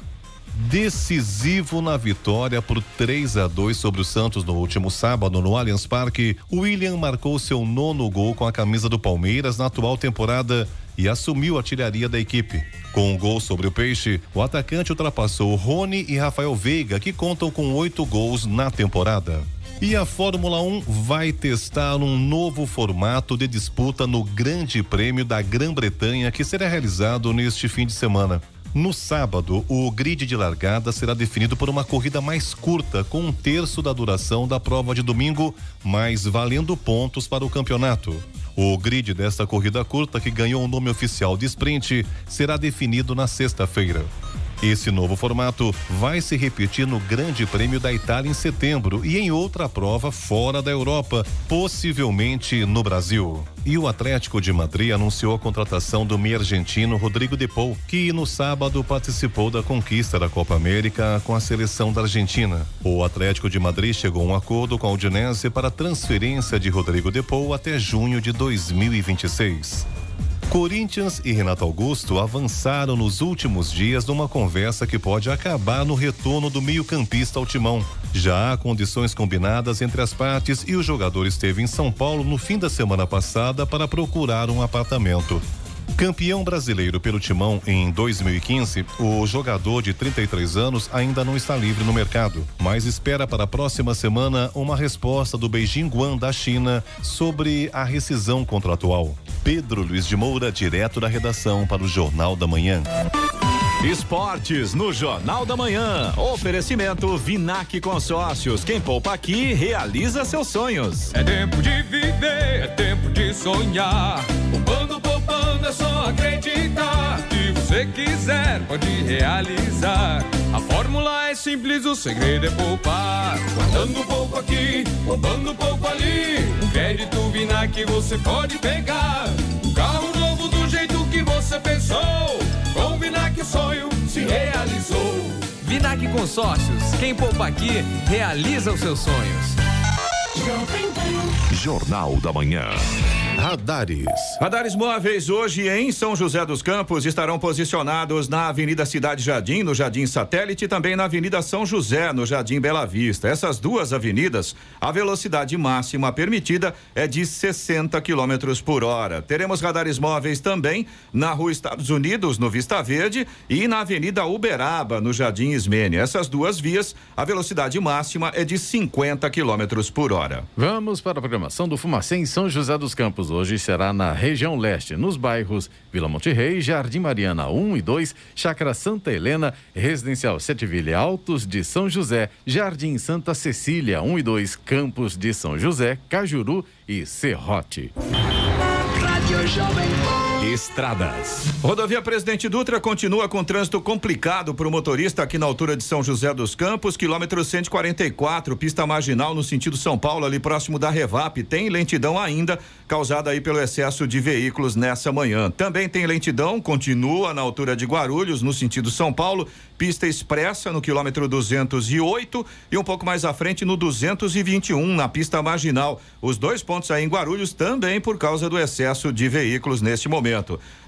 decisivo na vitória por 3 a 2 sobre o Santos no último sábado no Allianz Parque. William marcou seu nono gol com a camisa do Palmeiras na atual temporada e assumiu a artilharia da equipe. Com um gol sobre o Peixe, o atacante ultrapassou Rony e Rafael Veiga, que contam com oito gols na temporada. E a Fórmula 1 vai testar um novo formato de disputa no Grande Prêmio da Grã-Bretanha, que será realizado neste fim de semana. No sábado, o grid de largada será definido por uma corrida mais curta, com um terço da duração da prova de domingo, mas valendo pontos para o campeonato. O grid desta corrida curta, que ganhou o nome oficial de sprint, será definido na sexta-feira. Esse novo formato vai se repetir no Grande Prêmio da Itália em setembro e em outra prova fora da Europa, possivelmente no Brasil. E o Atlético de Madrid anunciou a contratação do meio argentino Rodrigo De Paul, que no sábado participou da conquista da Copa América com a seleção da Argentina. O Atlético de Madrid chegou a um acordo com a Udinese para transferência de Rodrigo De Paul até junho de 2026. Corinthians e Renato Augusto avançaram nos últimos dias numa conversa que pode acabar no retorno do meio-campista ao timão. Já há condições combinadas entre as partes e o jogador esteve em São Paulo no fim da semana passada para procurar um apartamento. Campeão brasileiro pelo Timão em 2015, o jogador de 33 anos ainda não está livre no mercado, mas espera para a próxima semana uma resposta do Beijing Guan da China sobre a rescisão contratual. Pedro Luiz de Moura, direto da redação para o Jornal da Manhã. Esportes no Jornal da Manhã. Oferecimento Vinac Consórcios. Quem poupa aqui realiza seus sonhos. É tempo de viver, é tempo de sonhar. Poupando, poupando, realizar. A fórmula é simples, o segredo é poupar. Guardando um pouco aqui, poupando um pouco ali. Um crédito Vinac você pode pegar. Um carro novo do jeito que você pensou. Com o Vinac o sonho se realizou. Vinac Consórcios, quem poupa aqui, realiza os seus sonhos. Jornal da Manhã. Radares. Radares móveis hoje em São José dos Campos estarão posicionados na Avenida Cidade Jardim, no Jardim Satélite, e também na Avenida São José, no Jardim Bela Vista. Essas duas avenidas, a velocidade máxima permitida é de 60 km por hora. Teremos radares móveis também na Rua Estados Unidos, no Vista Verde, e na Avenida Uberaba, no Jardim Ismênia. Essas duas vias, a velocidade máxima é de 50 km por hora. Vamos para a programação do Fumacê em São José dos Campos. Hoje será na região leste, nos bairros Vila Monte Rei, Jardim Mariana 1 e 2, Chácara Santa Helena, Residencial Sete Vila Altos de São José, Jardim Santa Cecília 1 e 2, Campos de São José, Cajuru e Serrote. Rádio Jovem Pan. Estradas. Rodovia Presidente Dutra continua com trânsito complicado para o motorista aqui na altura de São José dos Campos, quilômetro 144, pista marginal no sentido São Paulo, ali próximo da Revap. Tem lentidão ainda, causada aí pelo excesso de veículos nessa manhã. Também tem lentidão, continua na altura de Guarulhos, no sentido São Paulo, pista expressa no quilômetro 208 e um pouco mais à frente no 221 na pista marginal. Os dois pontos aí em Guarulhos também por causa do excesso de veículos neste momento.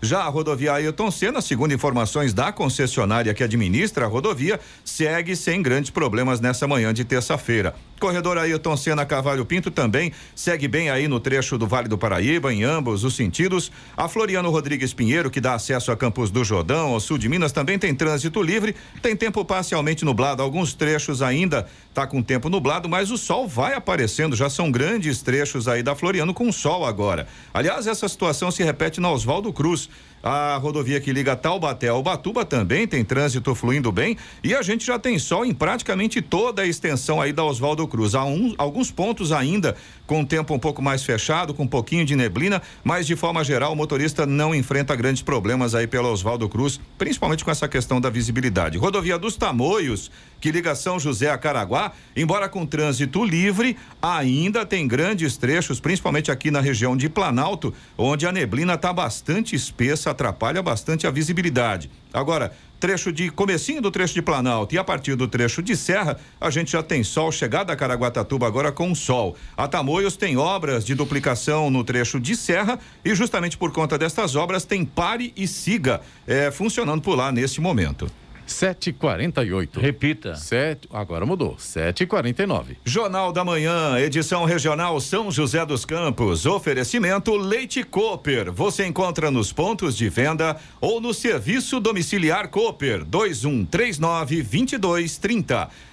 Já a rodovia Ailton Senna, segundo informações da concessionária que administra a rodovia, segue sem grandes problemas nessa manhã de terça-feira. Corredor Ailton Senna Cavalho Pinto também segue bem aí no trecho do Vale do Paraíba, em ambos os sentidos. A Floriano Rodrigues Pinheiro, que dá acesso a Campos do Jordão, ao sul de Minas, também tem trânsito livre. Tem tempo parcialmente nublado. Alguns trechos ainda tá com tempo nublado, mas o sol vai aparecendo. Já são grandes trechos aí da Floriano com sol agora. Aliás, essa situação se repete na Oswaldo Cruz. A rodovia que liga Taubaté ao Batuba também tem trânsito fluindo bem e a gente já tem sol em praticamente toda a extensão aí da Oswaldo Cruz. Há um, alguns pontos ainda com o tempo um pouco mais fechado, com um pouquinho de neblina, mas de forma geral o motorista não enfrenta grandes problemas aí pela Oswaldo Cruz, principalmente com essa questão da visibilidade. Rodovia dos Tamoios, que liga São José a Caraguá, embora com trânsito livre, ainda tem grandes trechos, principalmente aqui na região de Planalto, onde a neblina está bastante espessa, atrapalha bastante a visibilidade. Agora, trecho de comecinho do trecho de Planalto e a partir do trecho de Serra, a gente já tem sol, chegada a Caraguatatuba agora com sol. A Tamoios tem obras de duplicação no trecho de Serra e justamente por conta destas obras tem pare e siga eh, funcionando por lá nesse momento. 7h48. Repita. Sete, agora mudou. 7h49. Jornal da Manhã, edição regional São José dos Campos. Oferecimento Leite Cooper. Você encontra nos pontos de venda ou no serviço domiciliar Cooper 2139 2230.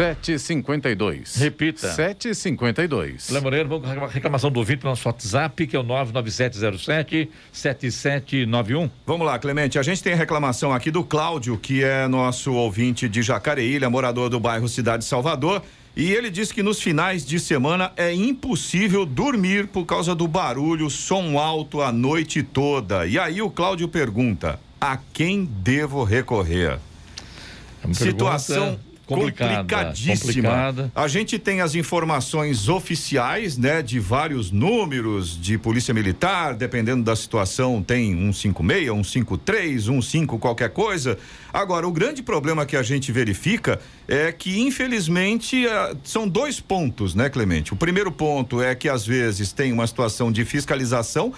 7h52. Repita. 7h52. Lembrando, vamos com a reclamação do ouvinte para o nosso WhatsApp, que é o 99707-7791. Vamos lá, Clemente. A gente tem a reclamação aqui do Cláudio, que é nosso ouvinte de Jacareí, ele é morador do bairro Cidade Salvador. E ele diz que nos finais de semana é impossível dormir por causa do barulho, som alto a noite toda. E aí o Cláudio pergunta: a quem devo recorrer? É uma Situação pergunta complicada, complicadíssima. complicada. A gente tem as informações oficiais, né, de vários números de polícia militar, dependendo da situação, tem um 56, um 53, um 5 qualquer coisa. Agora, o grande problema que a gente verifica é que, infelizmente, são dois pontos, né, Clemente? O primeiro ponto é que às vezes tem uma situação de fiscalização,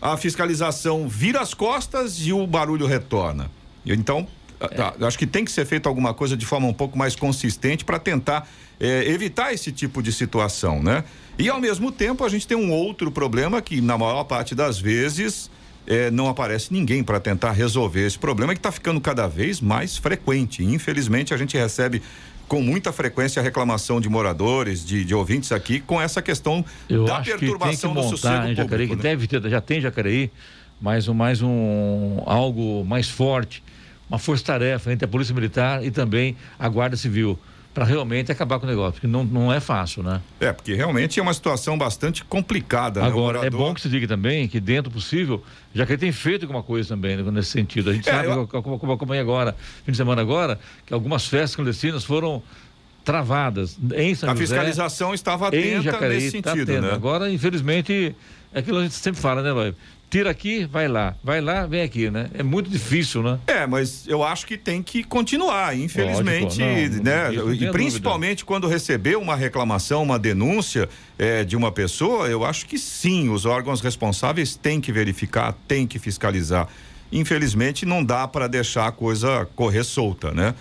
a fiscalização vira as costas e o barulho retorna. Então, tá, acho que tem que ser feito alguma coisa de forma um pouco mais consistente para tentar eh, evitar esse tipo de situação, né? E ao mesmo tempo a gente tem um outro problema que na maior parte das vezes eh, não aparece ninguém para tentar resolver esse problema que está ficando cada vez mais frequente. Infelizmente a gente recebe com muita frequência a reclamação de moradores, de, de ouvintes aqui com essa questão Eu da acho que tem que perturbação do montar sossego em Jacareí, público. que né? deve ter, já tem Jacareí, mas um, mais um algo mais forte, uma força-tarefa entre a Polícia Militar e também a Guarda Civil, para realmente acabar com o negócio, porque não, não é fácil, né? É, porque realmente é uma situação bastante complicada. né? Agora, é morador- bom que se diga também que, dentro do possível, Jacareí tem feito alguma coisa também né, nesse sentido. A gente É, sabe, eu- como, como acompanha agora, fim de semana agora, que algumas festas clandestinas foram travadas em São A José. fiscalização estava atenta Jacareí, nesse tá sentido, tendo. né? Agora, infelizmente, é aquilo que a gente sempre fala, né, Lóio? Tira aqui, vai lá. Vai lá, vem aqui, né? É muito difícil, né? É, mas eu acho que tem que continuar, infelizmente, Lógico, não, né? não e principalmente quando receber uma reclamação, uma denúncia eh, de uma pessoa, eu acho que sim, os órgãos responsáveis têm que verificar, têm que fiscalizar. Infelizmente, não dá para deixar a coisa correr solta, né?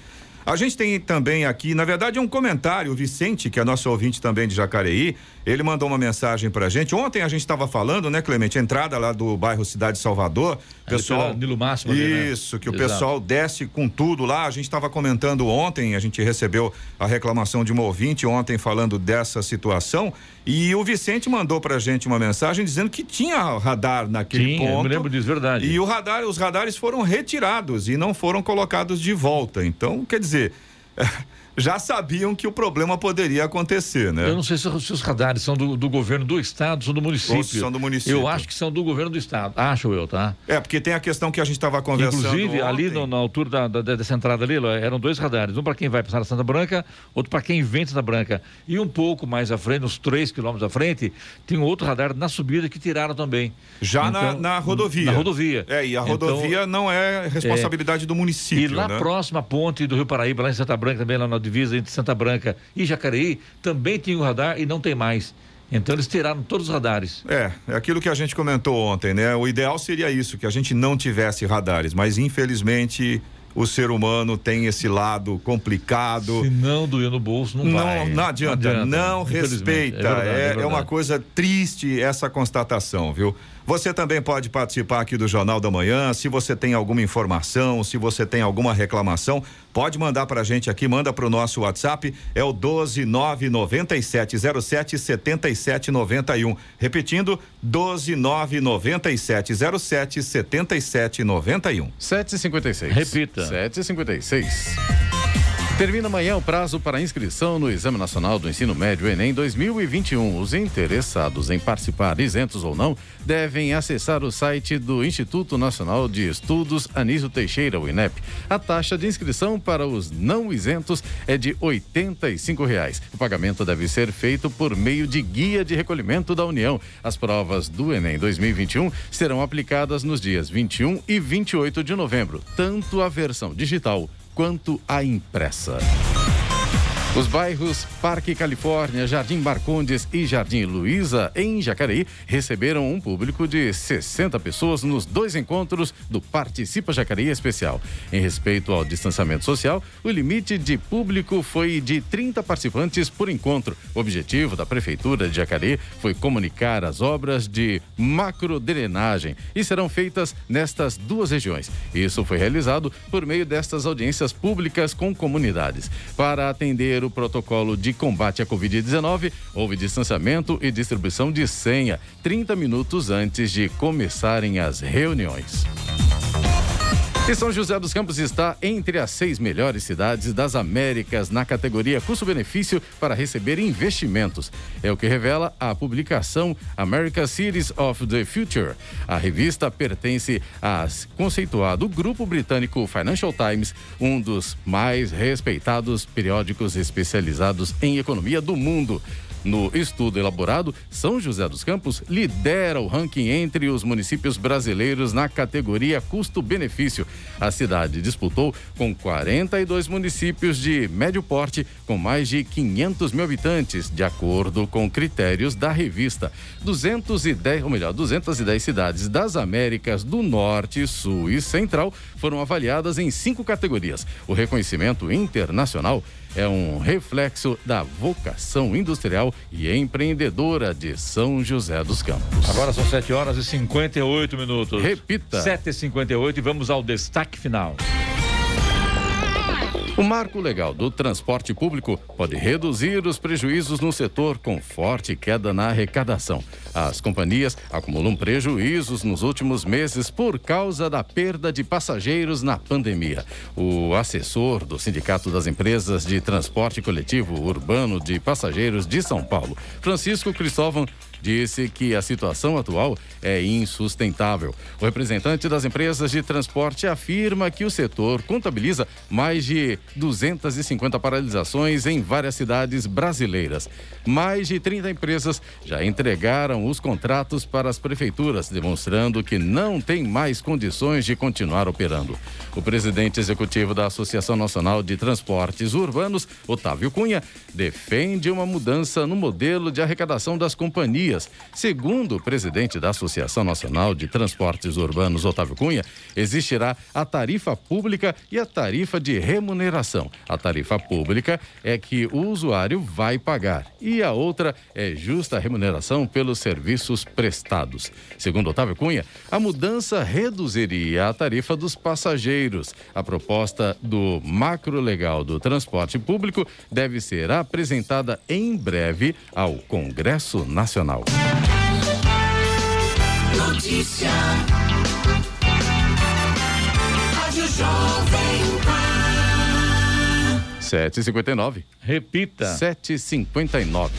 A gente tem também aqui, na verdade, é um comentário, o Vicente, que é nosso ouvinte também de Jacareí, ele mandou uma mensagem pra gente. Ontem a gente estava falando, né, Clemente, entrada lá do bairro Cidade Salvador, Ali pessoal. Nilo Máximo né? Isso, que o Exato. pessoal desce com tudo lá. A gente estava comentando ontem, a gente recebeu a reclamação de uma ouvinte ontem falando dessa situação. E o Vicente mandou pra gente uma mensagem dizendo que tinha radar naquele Tinha, eu ponto. me lembro disso, verdade. E o radar, os radares foram retirados e não foram colocados de volta. Então, quer dizer, *laughs* já sabiam que o problema poderia acontecer, né? Eu não sei se, os- radares são do, do governo do estado, são do município. Ou são do município. Eu acho que são do governo do estado. Acho eu, tá? É, porque tem a questão que a gente estava conversando. Inclusive, ali ontem. no- na altura da, da- dessa entrada ali, eram dois radares. Um para quem vai passar na Santa Branca, outro para quem vem Santa Branca. E um pouco mais à frente, uns três quilômetros à frente, tem um outro radar na subida que tiraram também. Já na, Então, na rodovia. Na rodovia. É, e a Então, rodovia não é responsabilidade do município. E lá né? próximo à ponte do Rio Paraíba, lá em Santa Branca, também lá na divisa entre Santa Branca e Jacareí, também tinha o radar e não tem mais. Então eles tiraram todos os radares. É, é aquilo que a gente comentou ontem, né? O ideal seria isso, que a gente não tivesse radares, mas infelizmente o ser humano tem esse lado complicado. Se não doer no bolso, não, Não, vai. não adianta, não, infelizmente. respeita. verdade, É, é verdade. uma coisa triste essa constatação, viu? Você também pode participar aqui do Jornal da Manhã. Se você tem alguma informação, se você tem alguma reclamação, pode mandar para a gente aqui, manda para o nosso WhatsApp, é o 12997077791. Repetindo, 12997077791. 756. Repita. 756. Termina amanhã o prazo para inscrição no Exame Nacional do Ensino Médio Enem 2021. Os interessados em participar, isentos ou não, devem acessar o site do Instituto Nacional de Estudos Anísio Teixeira, o INEP. A taxa de inscrição para os não isentos é de 85 reais. O pagamento deve ser feito por meio de guia de recolhimento da União. As provas do Enem 2021 serão aplicadas nos dias 21 e 28 de novembro, tanto a versão digital quanto a impressa. Os bairros Parque Califórnia, Jardim Marcondes e Jardim Luiza, em Jacareí, receberam um público de 60 pessoas nos dois encontros do Participa Jacareí Especial. Em respeito ao distanciamento social, o limite de público foi de 30 participantes por encontro. O objetivo da Prefeitura de Jacareí foi comunicar as obras de macrodrenagem e serão feitas nestas duas regiões. Isso foi realizado por meio destas audiências públicas com comunidades. Para atender o protocolo de combate à Covid-19, houve distanciamento e distribuição de senha 30 minutos antes de começarem as reuniões. E São José dos Campos está entre as seis melhores cidades das Américas na categoria custo-benefício para receber investimentos. É o que revela a publicação America Cities of the Future. A revista pertence ao conceituado grupo britânico Financial Times, um dos mais respeitados periódicos especializados em economia do mundo. No estudo elaborado, São José dos Campos lidera o ranking entre os municípios brasileiros na categoria custo-benefício. A cidade disputou com 42 municípios de médio porte, com mais de 500 mil habitantes, de acordo com critérios da revista. 210, ou melhor, 210 cidades das Américas do Norte, Sul e Central foram avaliadas em cinco categorias. O reconhecimento internacional é um reflexo da vocação industrial e empreendedora de São José dos Campos. Agora são 7 horas e 58 minutos. Repita. 7h58 e vamos ao destaque final. O marco legal do transporte público pode reduzir os prejuízos no setor com forte queda na arrecadação. As companhias acumulam prejuízos nos últimos meses por causa da perda de passageiros na pandemia. O assessor do Sindicato das Empresas de Transporte Coletivo Urbano de Passageiros de São Paulo, Francisco Cristóvão, disse que a situação atual é insustentável. O representante das empresas de transporte afirma que o setor contabiliza mais de 250 paralisações em várias cidades brasileiras. Mais de 30 empresas já entregaram os contratos para as prefeituras, demonstrando que não tem mais condições de continuar operando. O presidente executivo da Associação Nacional de Transportes Urbanos, Otávio Cunha, defende uma mudança no modelo de arrecadação das companhias. Segundo o presidente da Associação Nacional de Transportes Urbanos, Otávio Cunha, existirá a tarifa pública e a tarifa de remuneração. A tarifa pública é que o usuário vai pagar e a outra é justa remuneração pelos serviços prestados. Segundo Otávio Cunha, a mudança reduziria a tarifa dos passageiros. A proposta do macro legal do transporte público deve ser apresentada em breve ao Congresso Nacional. Notícia. Rádio Jovem Pan. 7h59. Repita. 7h59.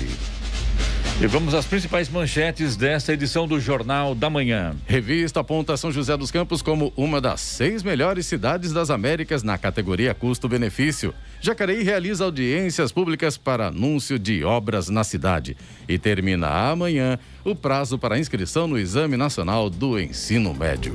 E vamos às principais manchetes desta edição do Jornal da Manhã. Revista aponta São José dos Campos como uma das seis melhores cidades das Américas na categoria custo-benefício. Jacareí realiza audiências públicas para anúncio de obras na cidade. E termina amanhã o prazo para inscrição no Exame Nacional do Ensino Médio.